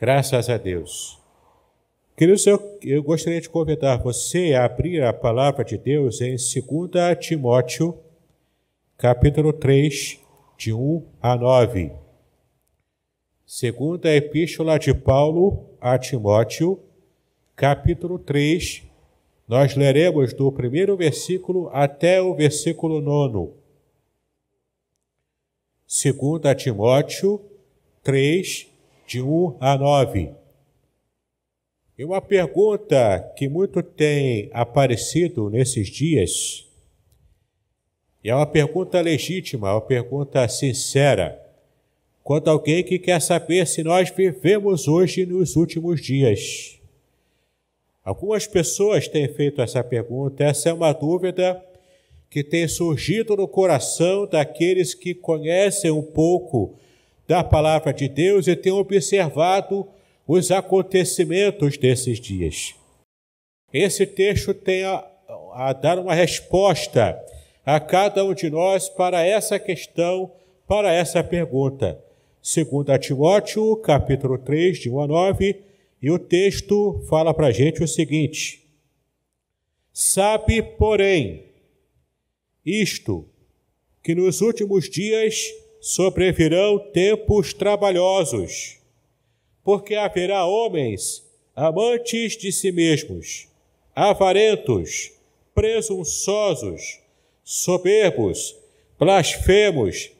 Graças a Deus. Queridos, eu, eu gostaria de convidar você a abrir a palavra de Deus em 2 Timóteo, capítulo 3, de 1 a 9. Segunda Epístola de Paulo a Timóteo, capítulo 3, nós leremos do primeiro versículo até o versículo 9. Segunda Timóteo 3, de 1 a 9. E uma pergunta que muito tem aparecido nesses dias, e é uma pergunta legítima, uma pergunta sincera, quanto alguém que quer saber se nós vivemos hoje nos últimos dias. Algumas pessoas têm feito essa pergunta, essa é uma dúvida que tem surgido no coração daqueles que conhecem um pouco da palavra de Deus e têm observado os acontecimentos desses dias. Esse texto tem a, a dar uma resposta a cada um de nós para essa questão, para essa pergunta. Segundo Timóteo, capítulo 3, de 1 a 9, e o texto fala para a gente o seguinte: Sabe, porém, isto, que nos últimos dias sobrevirão tempos trabalhosos porque haverá homens amantes de si mesmos, avarentos, presunçosos, soberbos, blasfemos,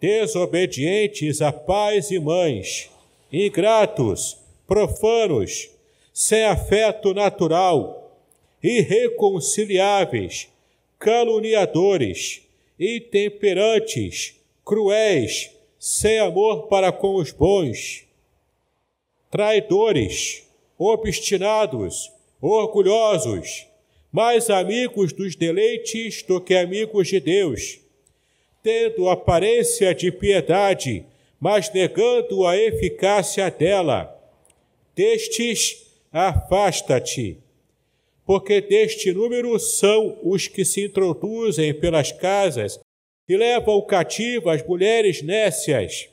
desobedientes a pais e mães, ingratos, profanos, sem afeto natural, irreconciliáveis, caluniadores, intemperantes, cruéis, sem amor para com os bons traidores, obstinados, orgulhosos, mais amigos dos deleites do que amigos de Deus, tendo aparência de piedade, mas negando a eficácia dela. Destes, afasta-te, porque deste número são os que se introduzem pelas casas e levam cativas mulheres nécias,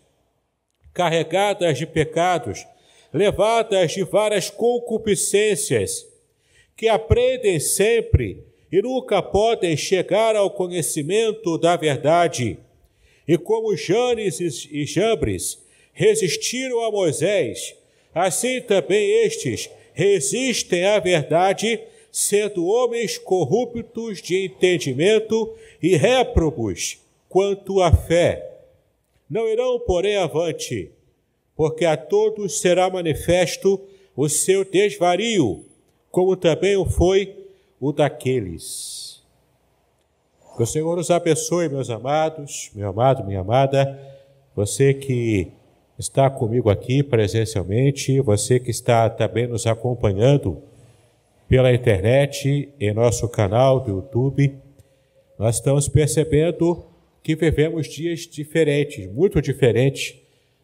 carregadas de pecados, levadas de várias concupiscências, que aprendem sempre e nunca podem chegar ao conhecimento da verdade. E como Janes e Jambres resistiram a Moisés, assim também estes resistem à verdade, sendo homens corruptos de entendimento e réprobos quanto à fé. Não irão, porém, avante porque a todos será manifesto o seu desvario, como também o foi o daqueles. Que o Senhor nos abençoe, meus amados, meu amado, minha amada, você que está comigo aqui presencialmente, você que está também nos acompanhando pela internet, em nosso canal do YouTube, nós estamos percebendo que vivemos dias diferentes, muito diferentes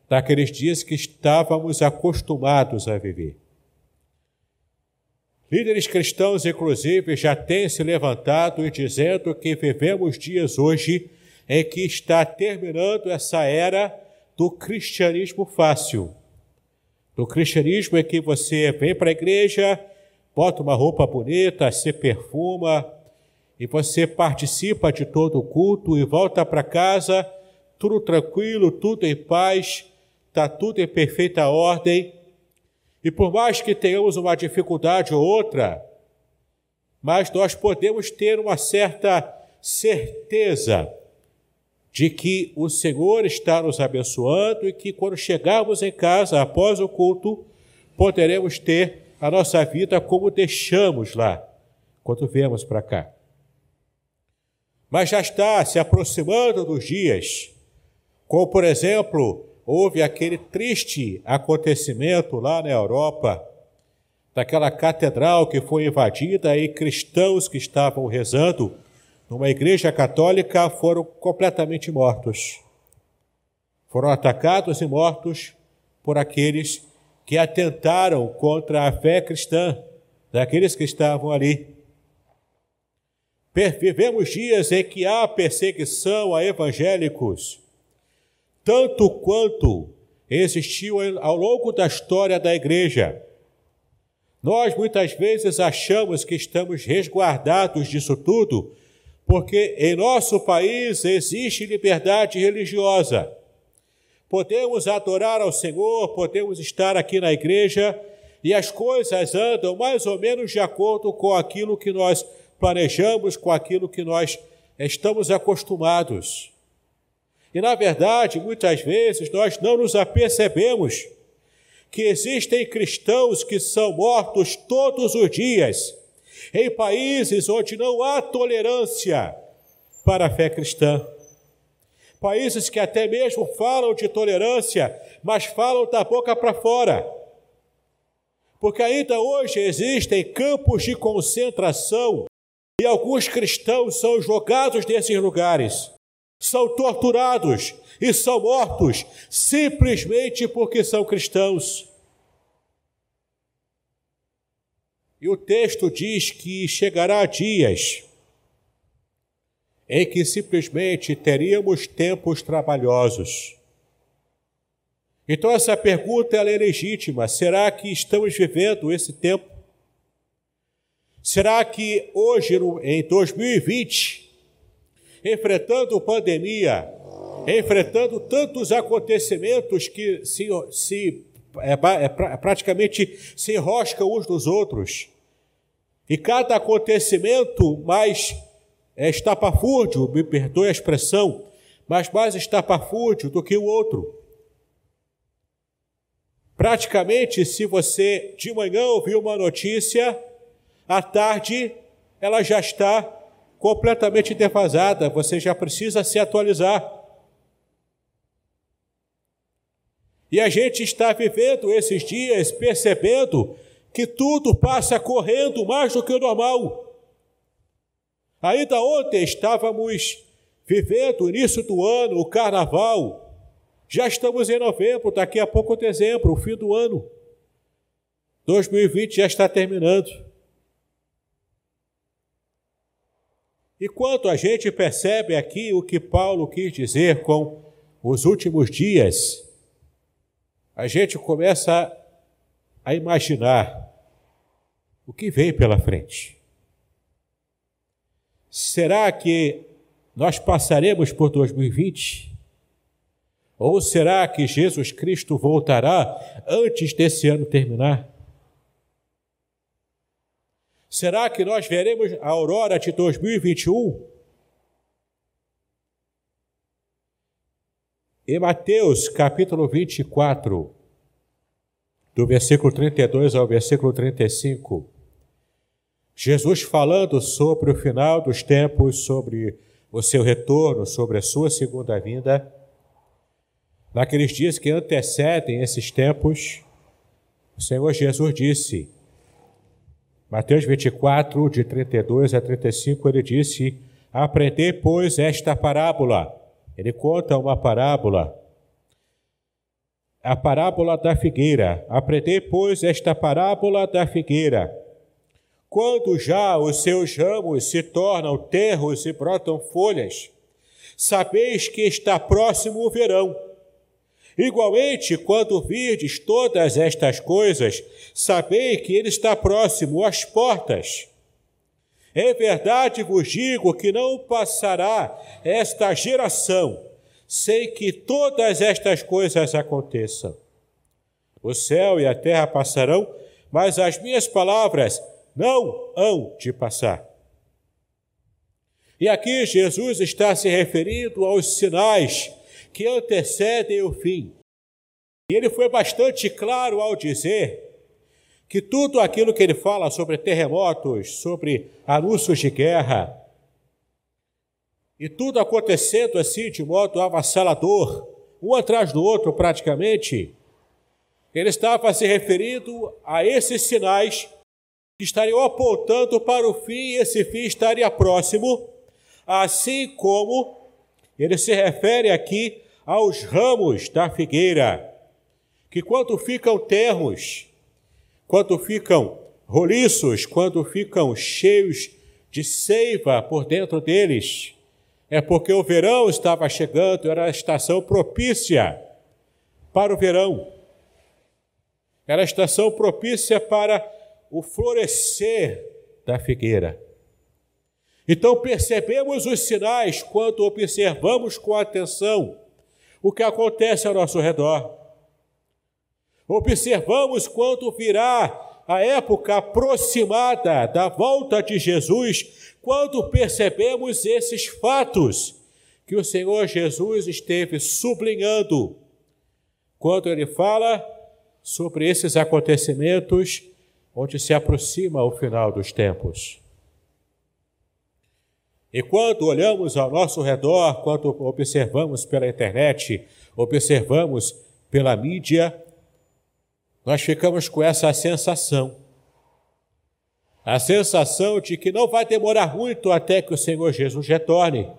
daqueles dias que estávamos acostumados a viver. Líderes cristãos, inclusive, já têm se levantado e dizendo que vivemos dias hoje em que está terminando essa era do cristianismo fácil. Do cristianismo em que você vem para a igreja, bota uma roupa bonita, se perfuma, e você participa de todo o culto e volta para casa, tudo tranquilo, tudo em paz, está tudo em perfeita ordem, e por mais que tenhamos uma dificuldade ou outra, mas nós podemos ter uma certa certeza de que o Senhor está nos abençoando e que quando chegarmos em casa após o culto, poderemos ter a nossa vida como deixamos lá, quando viemos para cá. Mas já está se aproximando dos dias, como por exemplo, houve aquele triste acontecimento lá na Europa, daquela catedral que foi invadida e cristãos que estavam rezando numa igreja católica foram completamente mortos. Foram atacados e mortos por aqueles que atentaram contra a fé cristã daqueles que estavam ali. Vivemos dias em que há perseguição a evangélicos tanto quanto existiu ao longo da história da igreja. Nós muitas vezes achamos que estamos resguardados disso tudo, porque em nosso país existe liberdade religiosa. Podemos adorar ao Senhor, podemos estar aqui na igreja e as coisas andam mais ou menos de acordo com aquilo que nós planejamos, com aquilo que nós estamos acostumados. E na verdade, muitas vezes nós não nos apercebemos que existem cristãos que são mortos todos os dias em países onde não há tolerância para a fé cristã. Países que até mesmo falam de tolerância, mas falam da boca para fora. Porque ainda hoje existem campos de concentração e alguns cristãos são jogados nesses lugares, são torturados e são mortos simplesmente porque são cristãos. E o texto diz que chegará dias em que simplesmente teríamos tempos trabalhosos então essa pergunta é legítima. Será que estamos vivendo esse tempo? Será que hoje, em 2020, enfrentando pandemia, enfrentando tantos acontecimentos que se, se é, é, praticamente se enroscam uns nos outros, e cada acontecimento mais é, estapafúrdio, me perdoe a expressão, mas mais estapafúrdio do que o outro. Praticamente, se você de manhã ouviu uma notícia, à tarde ela já está completamente defasada, você já precisa se atualizar. E a gente está vivendo esses dias percebendo que tudo passa correndo mais do que o normal. Ainda ontem estávamos vivendo o início do ano, o carnaval, já estamos em novembro, daqui a pouco dezembro, o fim do ano. 2020 já está terminando. E quando a gente percebe aqui o que Paulo quis dizer com os últimos dias, a gente começa a imaginar o que vem pela frente. Será que nós passaremos por 2020? Ou será que Jesus Cristo voltará antes desse ano terminar? Será que nós veremos a aurora de 2021? Em Mateus capítulo 24, do versículo 32 ao versículo 35, Jesus falando sobre o final dos tempos, sobre o seu retorno, sobre a sua segunda vinda, Naqueles dias que antecedem esses tempos, o Senhor Jesus disse, Mateus 24, de 32 a 35, ele disse: Aprendei, pois, esta parábola. Ele conta uma parábola, a parábola da figueira. Aprendei, pois, esta parábola da figueira. Quando já os seus ramos se tornam terros e brotam folhas, sabeis que está próximo o verão. Igualmente, quando virdes todas estas coisas, sabei que ele está próximo às portas. É verdade vos digo que não passará esta geração sem que todas estas coisas aconteçam. O céu e a terra passarão, mas as minhas palavras não hão de passar. E aqui Jesus está se referindo aos sinais que antecedem o fim. E ele foi bastante claro ao dizer que tudo aquilo que ele fala sobre terremotos, sobre anúncios de guerra, e tudo acontecendo assim de modo avassalador, um atrás do outro praticamente, ele estava se referindo a esses sinais que estariam apontando para o fim, e esse fim estaria próximo, assim como ele se refere aqui aos ramos da figueira, que quando ficam terros, quando ficam roliços, quando ficam cheios de seiva por dentro deles, é porque o verão estava chegando, era a estação propícia para o verão. Era a estação propícia para o florescer da figueira. Então percebemos os sinais quando observamos com atenção o que acontece ao nosso redor. Observamos quando virá a época aproximada da volta de Jesus, quando percebemos esses fatos que o Senhor Jesus esteve sublinhando quando ele fala sobre esses acontecimentos onde se aproxima o final dos tempos. E quando olhamos ao nosso redor, quando observamos pela internet, observamos pela mídia, nós ficamos com essa sensação. A sensação de que não vai demorar muito até que o Senhor Jesus retorne.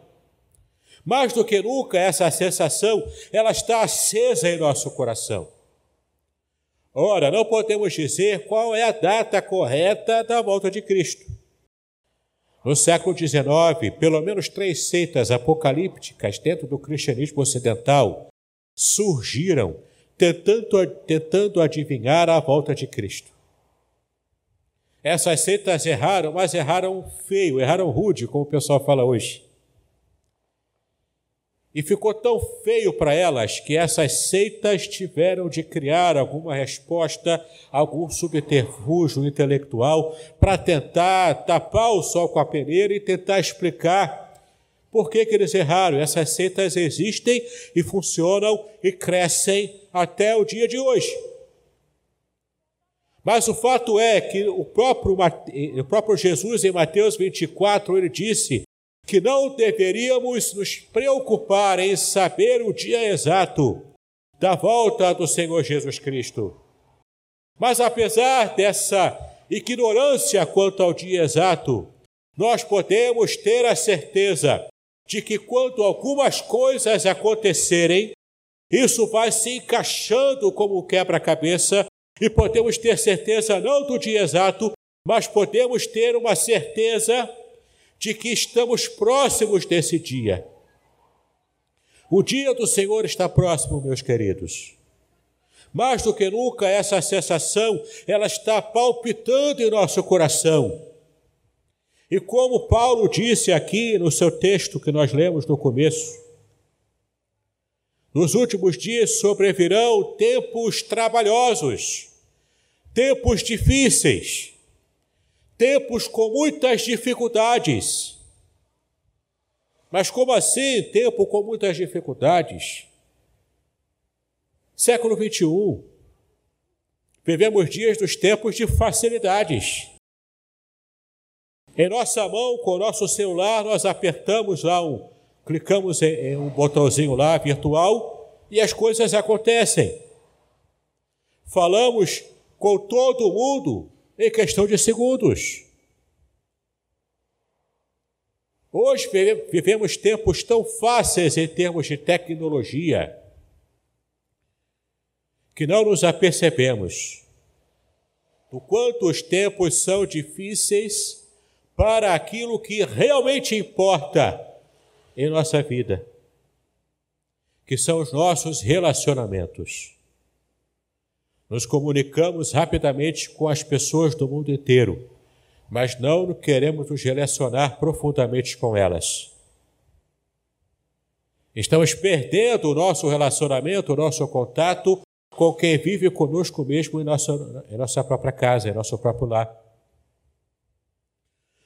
Mais do que nunca, essa sensação, ela está acesa em nosso coração. Ora, não podemos dizer qual é a data correta da volta de Cristo. No século XIX, pelo menos três seitas apocalípticas dentro do cristianismo ocidental surgiram tentando, tentando adivinhar a volta de Cristo. Essas seitas erraram, mas erraram feio, erraram rude, como o pessoal fala hoje. E ficou tão feio para elas que essas seitas tiveram de criar alguma resposta, algum subterfúgio intelectual para tentar tapar o sol com a peneira e tentar explicar por que, que eles erraram. Essas seitas existem e funcionam e crescem até o dia de hoje. Mas o fato é que o próprio, o próprio Jesus, em Mateus 24, ele disse que não deveríamos nos preocupar em saber o dia exato da volta do Senhor Jesus Cristo. Mas apesar dessa ignorância quanto ao dia exato, nós podemos ter a certeza de que quando algumas coisas acontecerem, isso vai se encaixando como quebra-cabeça e podemos ter certeza não do dia exato, mas podemos ter uma certeza de que estamos próximos desse dia. O dia do Senhor está próximo, meus queridos. Mais do que nunca, essa sensação, ela está palpitando em nosso coração. E como Paulo disse aqui no seu texto que nós lemos no começo, nos últimos dias sobrevirão tempos trabalhosos, tempos difíceis, tempos com muitas dificuldades. Mas como assim, tempo com muitas dificuldades? Século 21. Vivemos dias dos tempos de facilidades. Em nossa mão, com o nosso celular, nós apertamos lá um, clicamos em, em um botãozinho lá virtual e as coisas acontecem. Falamos com todo mundo em questão de segundos. Hoje vivemos tempos tão fáceis em termos de tecnologia que não nos apercebemos do quanto os tempos são difíceis para aquilo que realmente importa em nossa vida, que são os nossos relacionamentos nos comunicamos rapidamente com as pessoas do mundo inteiro, mas não queremos nos relacionar profundamente com elas. Estamos perdendo o nosso relacionamento, o nosso contato com quem vive conosco mesmo em nossa, em nossa própria casa, em nosso próprio lar.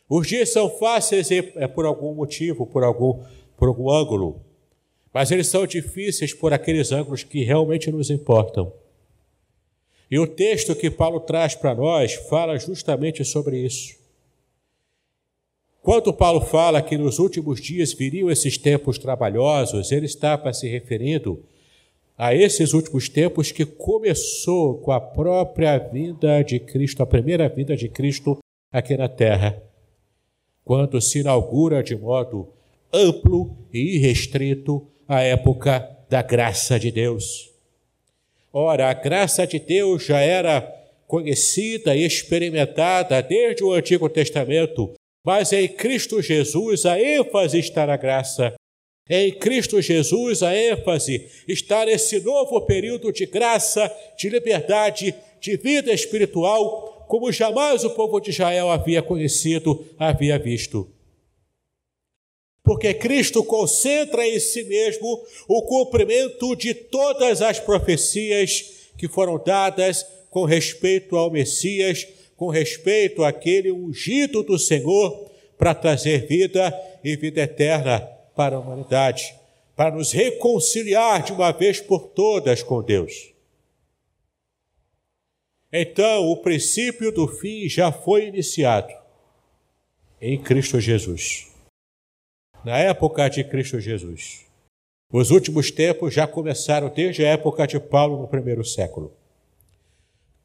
Os dias são fáceis é por algum motivo, por algum, por algum ângulo, mas eles são difíceis por aqueles ângulos que realmente nos importam. E o texto que Paulo traz para nós fala justamente sobre isso. Quando Paulo fala que nos últimos dias viriam esses tempos trabalhosos, ele estava se referindo a esses últimos tempos que começou com a própria vinda de Cristo, a primeira vinda de Cristo aqui na terra, quando se inaugura de modo amplo e irrestrito a época da graça de Deus. Ora, a graça de Deus já era conhecida e experimentada desde o Antigo Testamento, mas em Cristo Jesus a ênfase está na graça. Em Cristo Jesus, a ênfase está nesse novo período de graça, de liberdade, de vida espiritual, como jamais o povo de Israel havia conhecido, havia visto. Porque Cristo concentra em si mesmo o cumprimento de todas as profecias que foram dadas com respeito ao Messias, com respeito àquele ungido do Senhor para trazer vida e vida eterna para a humanidade, para nos reconciliar de uma vez por todas com Deus. Então, o princípio do fim já foi iniciado em Cristo Jesus. Na época de Cristo Jesus. Os últimos tempos já começaram desde a época de Paulo no primeiro século.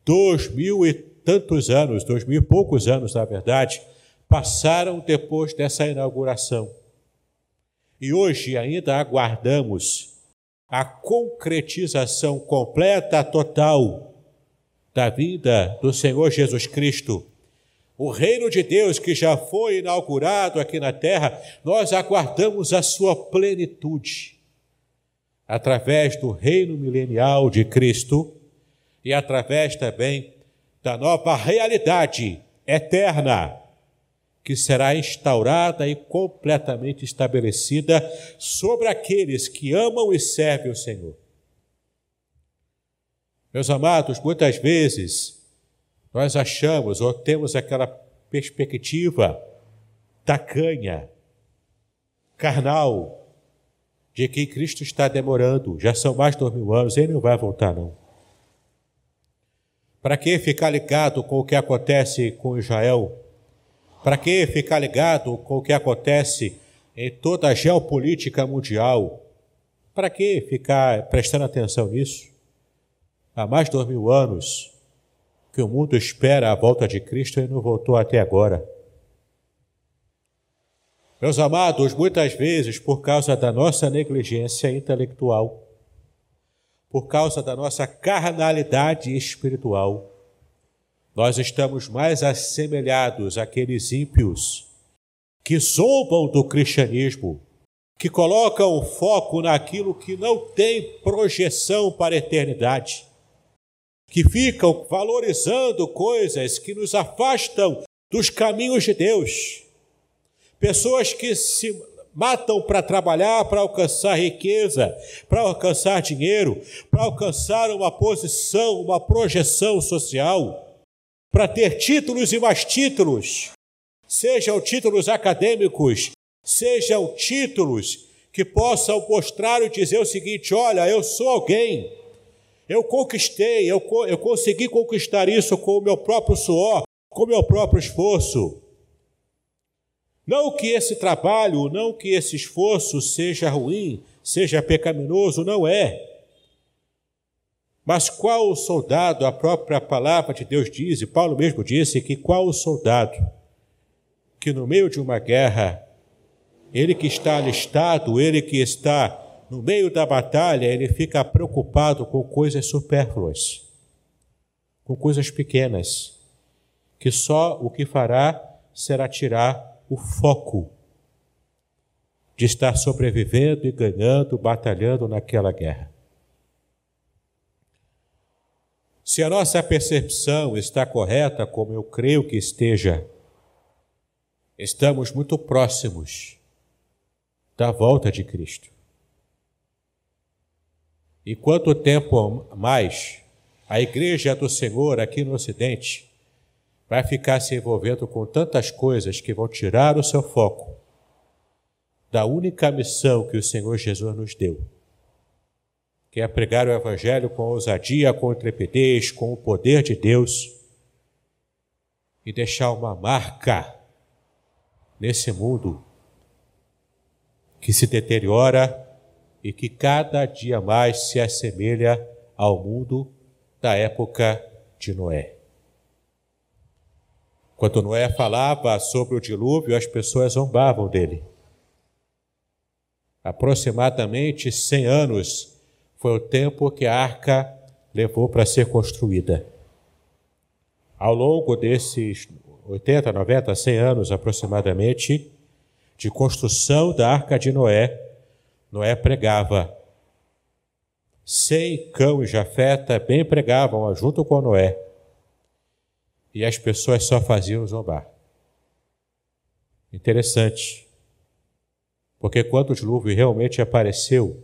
Dois mil e tantos anos, dois mil e poucos anos, na verdade, passaram depois dessa inauguração. E hoje ainda aguardamos a concretização completa, total, da vinda do Senhor Jesus Cristo. O reino de Deus que já foi inaugurado aqui na terra, nós aguardamos a sua plenitude. Através do reino milenial de Cristo e através também da nova realidade eterna que será instaurada e completamente estabelecida sobre aqueles que amam e servem o Senhor. Meus amados, muitas vezes nós achamos ou temos aquela perspectiva tacanha, carnal, de que Cristo está demorando, já são mais de dois mil anos, ele não vai voltar, não. Para que ficar ligado com o que acontece com Israel? Para que ficar ligado com o que acontece em toda a geopolítica mundial? Para que ficar prestando atenção nisso? Há mais de dois mil anos que o mundo espera a volta de Cristo e não voltou até agora. Meus amados, muitas vezes, por causa da nossa negligência intelectual, por causa da nossa carnalidade espiritual. Nós estamos mais assemelhados àqueles ímpios que zombam do cristianismo, que colocam o foco naquilo que não tem projeção para a eternidade, que ficam valorizando coisas que nos afastam dos caminhos de Deus. Pessoas que se matam para trabalhar, para alcançar riqueza, para alcançar dinheiro, para alcançar uma posição, uma projeção social, para ter títulos e mais títulos, sejam títulos acadêmicos, sejam títulos que possam mostrar e dizer o seguinte: olha, eu sou alguém, eu conquistei, eu, eu consegui conquistar isso com o meu próprio suor, com o meu próprio esforço. Não que esse trabalho, não que esse esforço seja ruim, seja pecaminoso, não é. Mas qual o soldado, a própria palavra de Deus diz, e Paulo mesmo disse que qual o soldado que no meio de uma guerra, ele que está alistado, ele que está no meio da batalha, ele fica preocupado com coisas supérfluas, com coisas pequenas, que só o que fará será tirar o foco de estar sobrevivendo e ganhando, batalhando naquela guerra. Se a nossa percepção está correta, como eu creio que esteja, estamos muito próximos da volta de Cristo. E quanto tempo mais a Igreja do Senhor aqui no Ocidente vai ficar se envolvendo com tantas coisas que vão tirar o seu foco da única missão que o Senhor Jesus nos deu, que é pregar o Evangelho com ousadia, com intrepidez, com o poder de Deus e deixar uma marca nesse mundo que se deteriora e que cada dia mais se assemelha ao mundo da época de Noé. Quando Noé falava sobre o dilúvio, as pessoas zombavam dele. Aproximadamente 100 anos foi o tempo que a arca levou para ser construída. Ao longo desses 80, 90, 100 anos aproximadamente de construção da arca de Noé, Noé pregava. Sem Cão e Jafé também pregavam junto com Noé. E as pessoas só faziam zombar. Interessante. Porque quando o dilúvio realmente apareceu,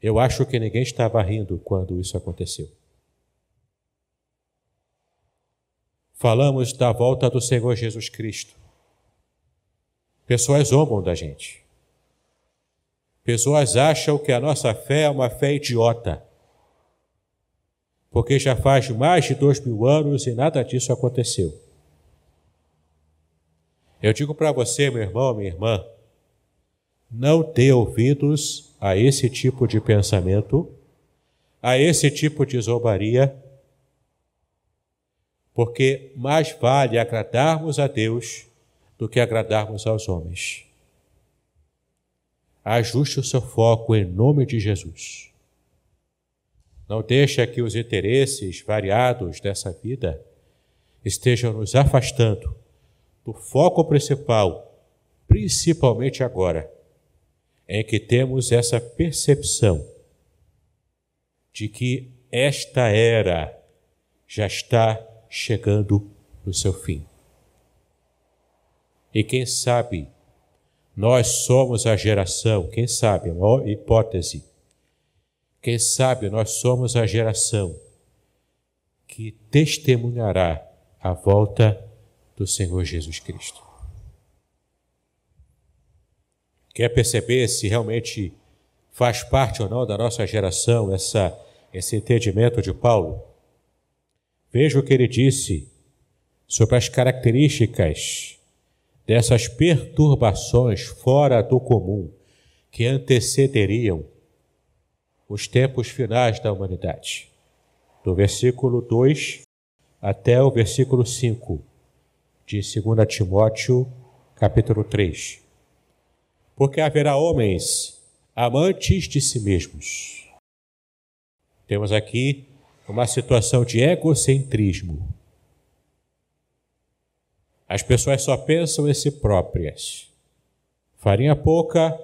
eu acho que ninguém estava rindo quando isso aconteceu. Falamos da volta do Senhor Jesus Cristo. Pessoas zombam da gente. Pessoas acham que a nossa fé é uma fé idiota. Porque já faz mais de dois mil anos e nada disso aconteceu. Eu digo para você, meu irmão, minha irmã, não dê ouvidos a esse tipo de pensamento, a esse tipo de zombaria, porque mais vale agradarmos a Deus do que agradarmos aos homens. Ajuste o seu foco em nome de Jesus. Não deixe que os interesses variados dessa vida estejam nos afastando do foco principal, principalmente agora, em que temos essa percepção de que esta era já está chegando no seu fim. E quem sabe, nós somos a geração, quem sabe, uma hipótese, quem sabe nós somos a geração que testemunhará a volta do Senhor Jesus Cristo. Quer perceber se realmente faz parte ou não da nossa geração essa, esse entendimento de Paulo? Veja o que ele disse sobre as características dessas perturbações fora do comum que antecederiam os tempos finais da humanidade. Do versículo 2 até o versículo 5 de 2 Timóteo, capítulo 3. Porque haverá homens amantes de si mesmos. Temos aqui uma situação de egocentrismo as pessoas só pensam em si próprias. Farinha pouca,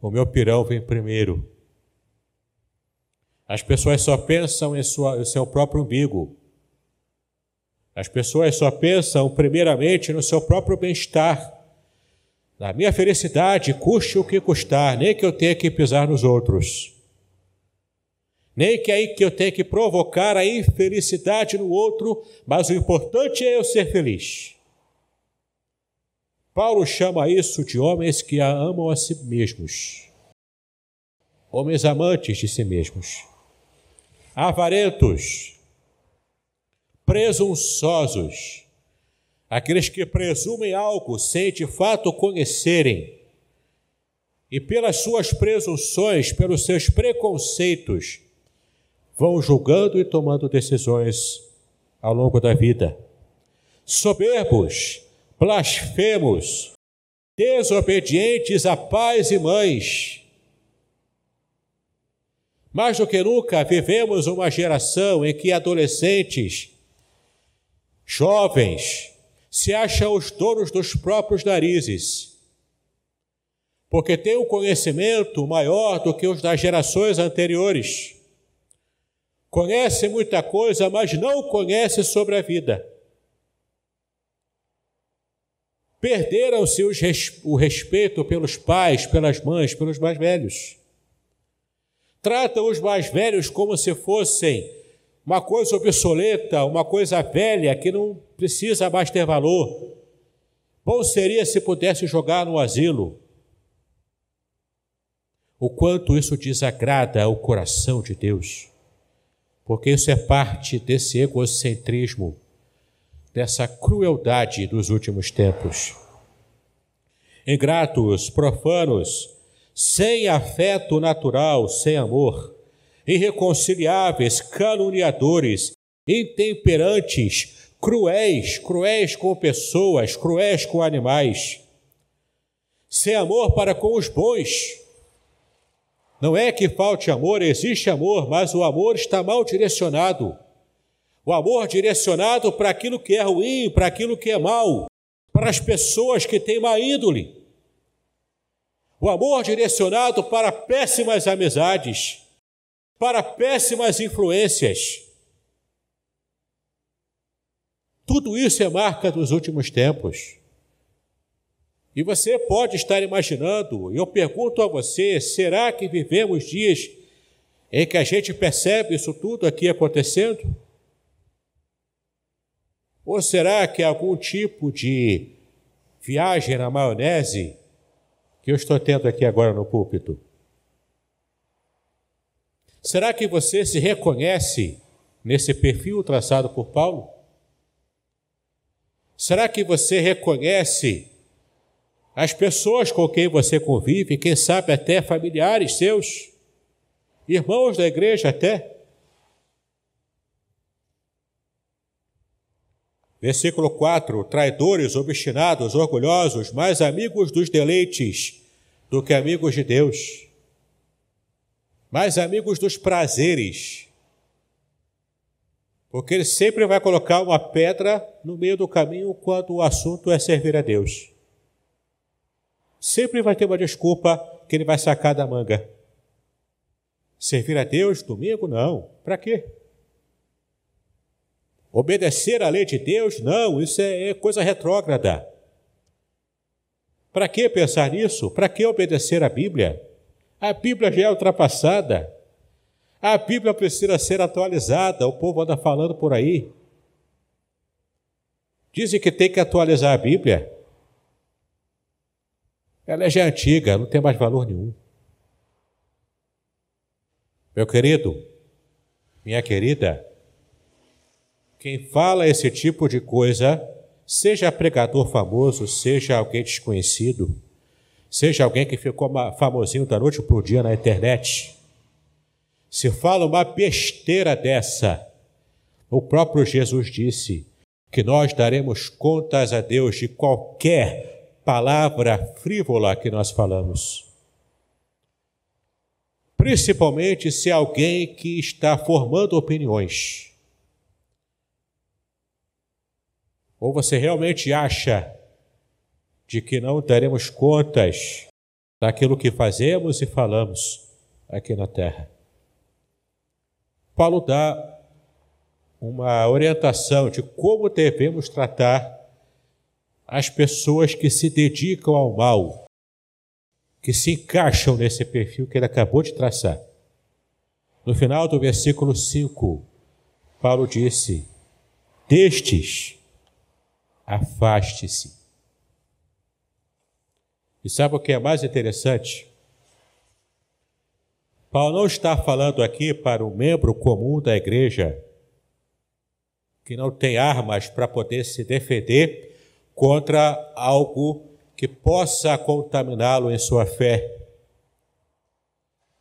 o meu pirão vem primeiro. As pessoas só pensam em, sua, em seu próprio umbigo. As pessoas só pensam primeiramente no seu próprio bem-estar. Na minha felicidade, custe o que custar, nem que eu tenha que pisar nos outros. Nem que aí que eu tenha que provocar a infelicidade no outro, mas o importante é eu ser feliz. Paulo chama isso de homens que amam a si mesmos, homens amantes de si mesmos, avarentos, presunçosos, aqueles que presumem algo sem de fato conhecerem, e pelas suas presunções, pelos seus preconceitos, vão julgando e tomando decisões ao longo da vida. Soberbos, blasfemos, desobedientes a pais e mães. Mais do que nunca, vivemos uma geração em que adolescentes, jovens, se acham os donos dos próprios narizes, porque têm um conhecimento maior do que os das gerações anteriores. Conhece muita coisa, mas não conhece sobre a vida. Perderam-se o respeito pelos pais, pelas mães, pelos mais velhos. Tratam os mais velhos como se fossem uma coisa obsoleta, uma coisa velha que não precisa mais ter valor. Bom seria se pudesse jogar no asilo. O quanto isso desagrada o coração de Deus, porque isso é parte desse egocentrismo dessa crueldade dos últimos tempos. Ingratos, profanos, sem afeto natural, sem amor, irreconciliáveis, caluniadores, intemperantes, cruéis, cruéis com pessoas, cruéis com animais, sem amor para com os bons. Não é que falte amor, existe amor, mas o amor está mal direcionado. O amor direcionado para aquilo que é ruim, para aquilo que é mal, para as pessoas que têm má índole. O amor direcionado para péssimas amizades, para péssimas influências. Tudo isso é marca dos últimos tempos. E você pode estar imaginando, eu pergunto a você: será que vivemos dias em que a gente percebe isso tudo aqui acontecendo? Ou será que é algum tipo de viagem na maionese que eu estou tendo aqui agora no púlpito? Será que você se reconhece nesse perfil traçado por Paulo? Será que você reconhece as pessoas com quem você convive, quem sabe até familiares seus, irmãos da igreja até. Versículo 4: traidores, obstinados, orgulhosos, mais amigos dos deleites do que amigos de Deus, mais amigos dos prazeres, porque ele sempre vai colocar uma pedra no meio do caminho quando o assunto é servir a Deus. Sempre vai ter uma desculpa que ele vai sacar da manga. Servir a Deus domingo? Não. Para quê? Obedecer à lei de Deus? Não, isso é, é coisa retrógrada. Para que pensar nisso? Para que obedecer à Bíblia? A Bíblia já é ultrapassada. A Bíblia precisa ser atualizada. O povo anda falando por aí. Dizem que tem que atualizar a Bíblia. Ela já é antiga, não tem mais valor nenhum. Meu querido, minha querida, quem fala esse tipo de coisa, seja pregador famoso, seja alguém desconhecido, seja alguém que ficou famosinho da noite para o dia na internet, se fala uma besteira dessa, o próprio Jesus disse que nós daremos contas a Deus de qualquer palavra frívola que nós falamos. Principalmente se alguém que está formando opiniões. Ou você realmente acha de que não daremos contas daquilo que fazemos e falamos aqui na terra? Paulo dá uma orientação de como devemos tratar as pessoas que se dedicam ao mal, que se encaixam nesse perfil que ele acabou de traçar. No final do versículo 5, Paulo disse: Destes, afaste-se. E sabe o que é mais interessante? Paulo não está falando aqui para um membro comum da igreja que não tem armas para poder se defender contra algo que possa contaminá-lo em sua fé.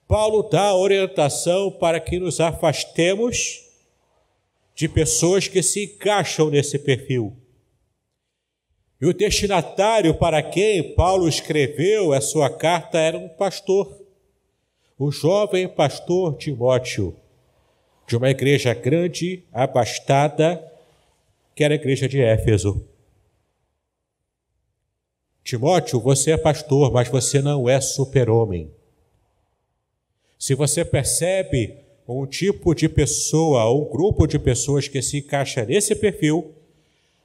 Paulo dá orientação para que nos afastemos de pessoas que se encaixam nesse perfil. E o destinatário para quem Paulo escreveu a sua carta era um pastor, o jovem pastor Timóteo, de uma igreja grande, abastada, que era a igreja de Éfeso. Timóteo, você é pastor, mas você não é super-homem. Se você percebe um tipo de pessoa, ou um grupo de pessoas que se encaixa nesse perfil,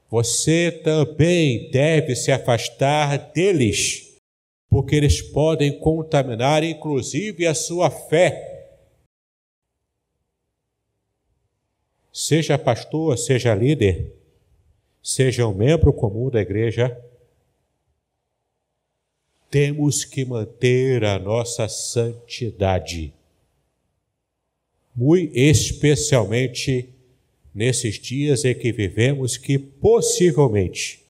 você também deve se afastar deles, porque eles podem contaminar inclusive a sua fé. Seja pastor, seja líder, seja um membro comum da igreja, temos que manter a nossa santidade, muito especialmente nesses dias em que vivemos, que possivelmente,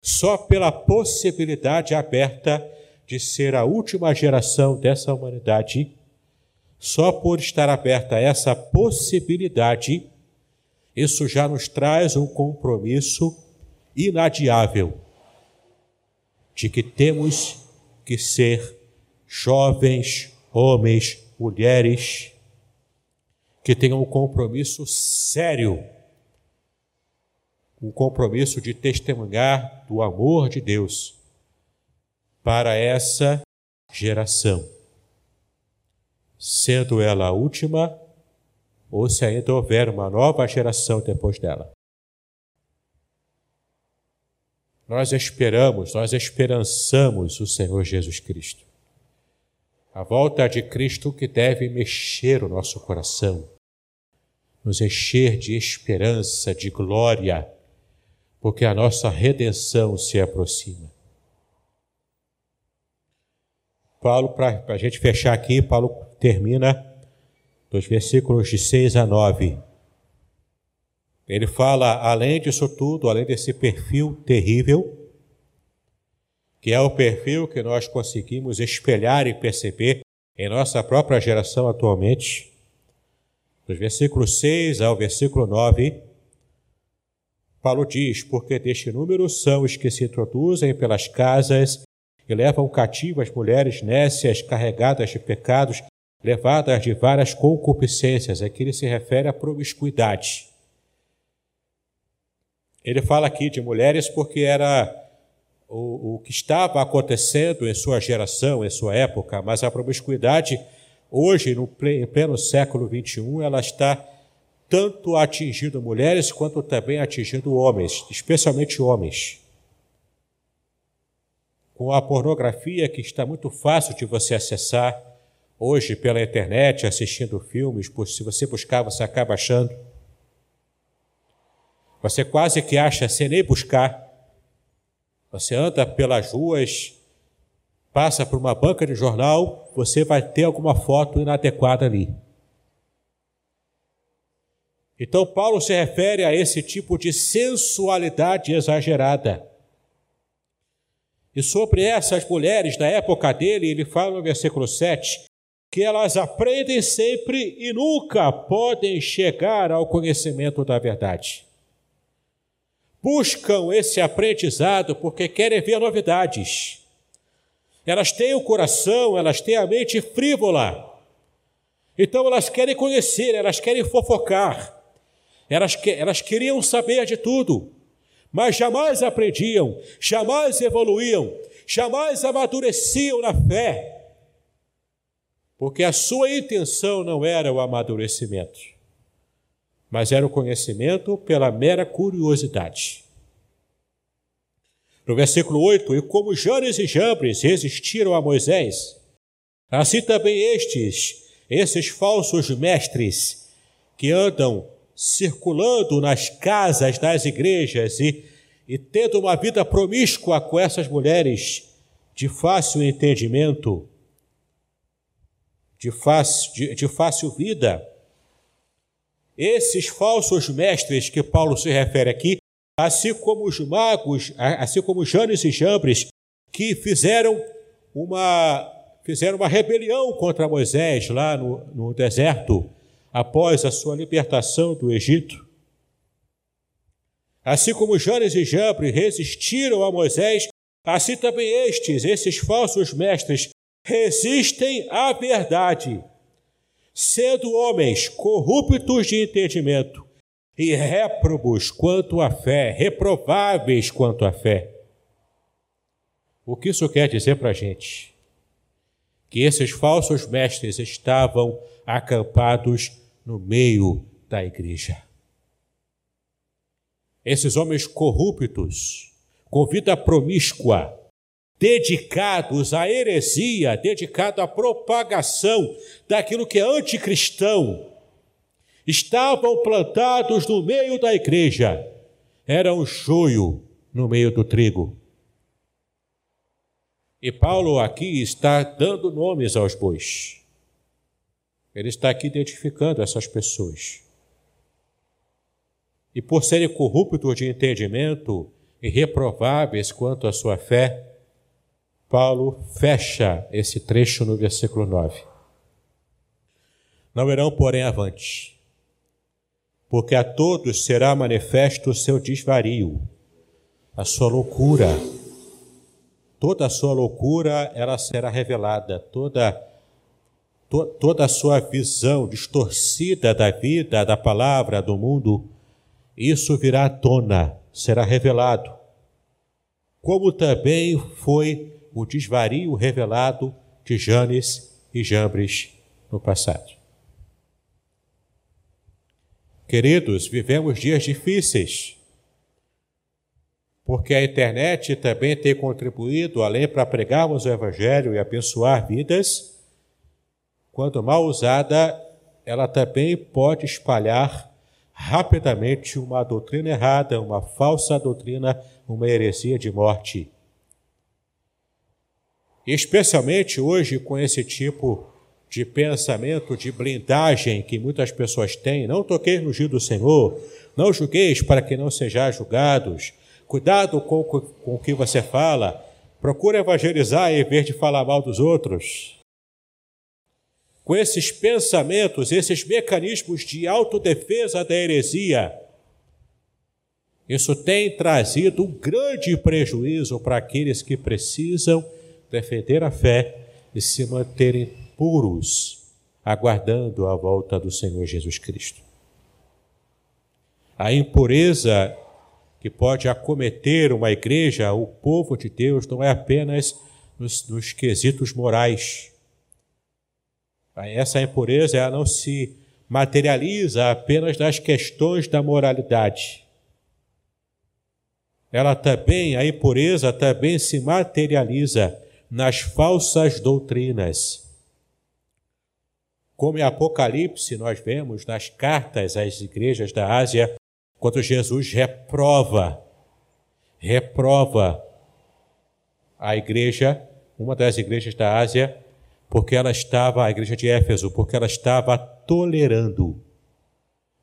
só pela possibilidade aberta de ser a última geração dessa humanidade, só por estar aberta essa possibilidade, isso já nos traz um compromisso inadiável de que temos que ser jovens, homens, mulheres, que tenham um compromisso sério, um compromisso de testemunhar do amor de Deus para essa geração, sendo ela a última ou se ainda houver uma nova geração depois dela. Nós esperamos, nós esperançamos o Senhor Jesus Cristo. A volta de Cristo que deve mexer o nosso coração, nos encher de esperança, de glória, porque a nossa redenção se aproxima. Paulo, para a gente fechar aqui, Paulo termina dos versículos de 6 a 9. Ele fala, além disso tudo, além desse perfil terrível, que é o perfil que nós conseguimos espelhar e perceber em nossa própria geração atualmente, dos versículos 6 ao versículo 9, Paulo diz: Porque deste número são os que se introduzem pelas casas e levam cativas mulheres nécias carregadas de pecados levadas de várias concupiscências. Aqui ele se refere à promiscuidade. Ele fala aqui de mulheres porque era o, o que estava acontecendo em sua geração, em sua época, mas a promiscuidade, hoje, no pleno século XXI, ela está tanto atingindo mulheres quanto também atingindo homens, especialmente homens. Com a pornografia que está muito fácil de você acessar, hoje pela internet, assistindo filmes, se você buscar, você acaba achando. Você quase que acha sem nem buscar. Você anda pelas ruas, passa por uma banca de jornal, você vai ter alguma foto inadequada ali. Então, Paulo se refere a esse tipo de sensualidade exagerada. E sobre essas mulheres da época dele, ele fala no versículo 7 que elas aprendem sempre e nunca podem chegar ao conhecimento da verdade. Buscam esse aprendizado porque querem ver novidades. Elas têm o coração, elas têm a mente frívola. Então elas querem conhecer, elas querem fofocar. Elas, elas queriam saber de tudo, mas jamais aprendiam, jamais evoluíam, jamais amadureciam na fé porque a sua intenção não era o amadurecimento, mas era o conhecimento pela mera curiosidade. No versículo 8: E como Janes e Jambres resistiram a Moisés, assim também estes, esses falsos mestres, que andam circulando nas casas das igrejas e, e tendo uma vida promíscua com essas mulheres de fácil entendimento, de fácil, de, de fácil vida. Esses falsos mestres que Paulo se refere aqui, assim como os magos, assim como Janes e Jambres, que fizeram uma, fizeram uma rebelião contra Moisés lá no, no deserto, após a sua libertação do Egito. Assim como Janes e Jambres resistiram a Moisés, assim também estes, esses falsos mestres, resistem à verdade, sendo homens corruptos de entendimento e réprobos quanto à fé, reprováveis quanto à fé. O que isso quer dizer para a gente? Que esses falsos mestres estavam acampados no meio da igreja. Esses homens corruptos, com vida promíscua, dedicados à heresia, dedicados à propagação daquilo que é anticristão, estavam plantados no meio da igreja. Era um joio no meio do trigo. E Paulo aqui está dando nomes aos bois. Ele está aqui identificando essas pessoas. E por serem corruptos de entendimento e reprováveis quanto à sua fé, Paulo fecha esse trecho no versículo 9. Não irão, porém, avante, porque a todos será manifesto o seu desvario, a sua loucura. Toda a sua loucura ela será revelada, toda, to, toda a sua visão distorcida da vida, da palavra, do mundo, isso virá à tona, será revelado. Como também foi o desvario revelado de Janes e Jambres no passado. Queridos, vivemos dias difíceis, porque a internet também tem contribuído, além para pregarmos o Evangelho e abençoar vidas, quando mal usada, ela também pode espalhar rapidamente uma doutrina errada, uma falsa doutrina, uma heresia de morte. Especialmente hoje, com esse tipo de pensamento, de blindagem que muitas pessoas têm, não toqueis no giro do Senhor, não julgueis para que não sejais julgados, cuidado com, com o que você fala, procura evangelizar em vez de falar mal dos outros. Com esses pensamentos, esses mecanismos de autodefesa da heresia, isso tem trazido um grande prejuízo para aqueles que precisam defender a fé e se manterem puros, aguardando a volta do Senhor Jesus Cristo. A impureza que pode acometer uma igreja, o povo de Deus, não é apenas nos, nos quesitos morais. Essa impureza ela não se materializa apenas nas questões da moralidade ela também, a impureza também se materializa nas falsas doutrinas. Como em Apocalipse nós vemos nas cartas às igrejas da Ásia, quando Jesus reprova, reprova a igreja, uma das igrejas da Ásia, porque ela estava, a igreja de Éfeso, porque ela estava tolerando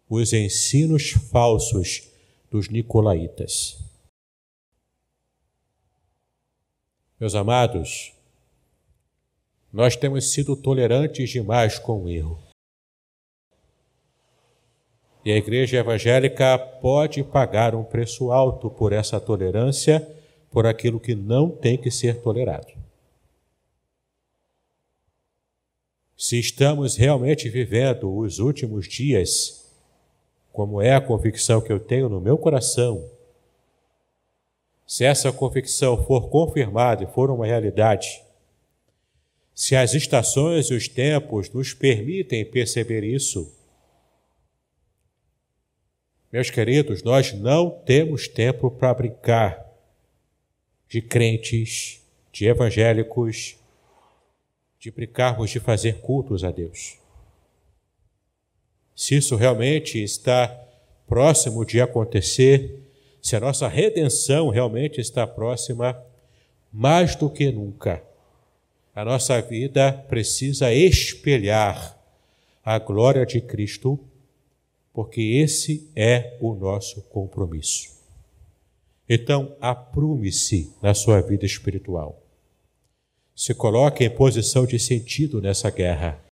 os ensinos falsos dos nicolaítas. Meus amados, nós temos sido tolerantes demais com o erro. E a igreja evangélica pode pagar um preço alto por essa tolerância, por aquilo que não tem que ser tolerado. Se estamos realmente vivendo os últimos dias, como é a convicção que eu tenho no meu coração, se essa convicção for confirmada e for uma realidade, se as estações e os tempos nos permitem perceber isso, meus queridos, nós não temos tempo para brincar de crentes, de evangélicos, de brincarmos de fazer cultos a Deus. Se isso realmente está próximo de acontecer, se a nossa redenção realmente está próxima, mais do que nunca, a nossa vida precisa espelhar a glória de Cristo, porque esse é o nosso compromisso. Então, aprume-se na sua vida espiritual. Se coloque em posição de sentido nessa guerra.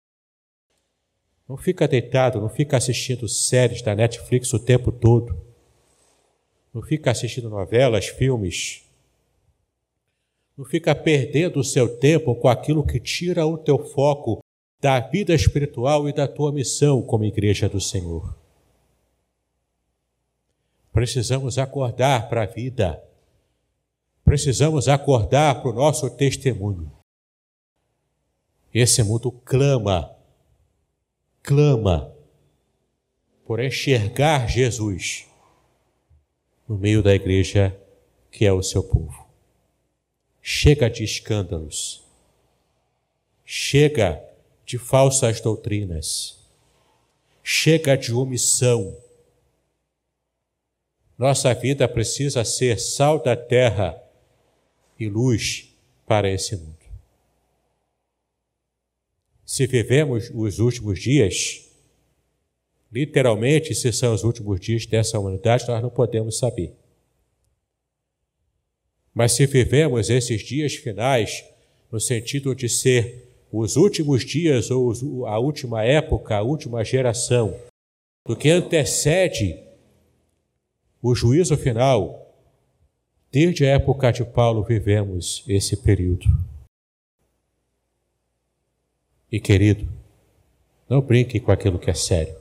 Não fica deitado, não fica assistindo séries da Netflix o tempo todo não fica assistindo novelas, filmes. Não fica perdendo o seu tempo com aquilo que tira o teu foco da vida espiritual e da tua missão como igreja do Senhor. Precisamos acordar para a vida. Precisamos acordar para o nosso testemunho. Esse mundo clama, clama por enxergar Jesus no meio da igreja que é o seu povo. Chega de escândalos. Chega de falsas doutrinas. Chega de omissão. Nossa vida precisa ser sal da terra e luz para esse mundo. Se vivemos os últimos dias, Literalmente, se são os últimos dias dessa humanidade, nós não podemos saber. Mas se vivemos esses dias finais, no sentido de ser os últimos dias ou a última época, a última geração, do que antecede o juízo final, desde a época de Paulo vivemos esse período. E querido, não brinque com aquilo que é sério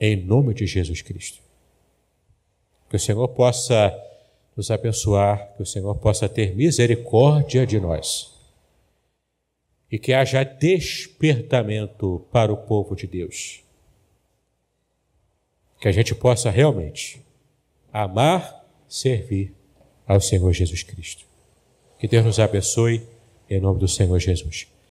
em nome de Jesus Cristo. Que o Senhor possa nos abençoar, que o Senhor possa ter misericórdia de nós. e que haja despertamento para o povo de Deus. Que a gente possa realmente amar, servir ao Senhor Jesus Cristo. Que Deus nos abençoe em nome do Senhor Jesus.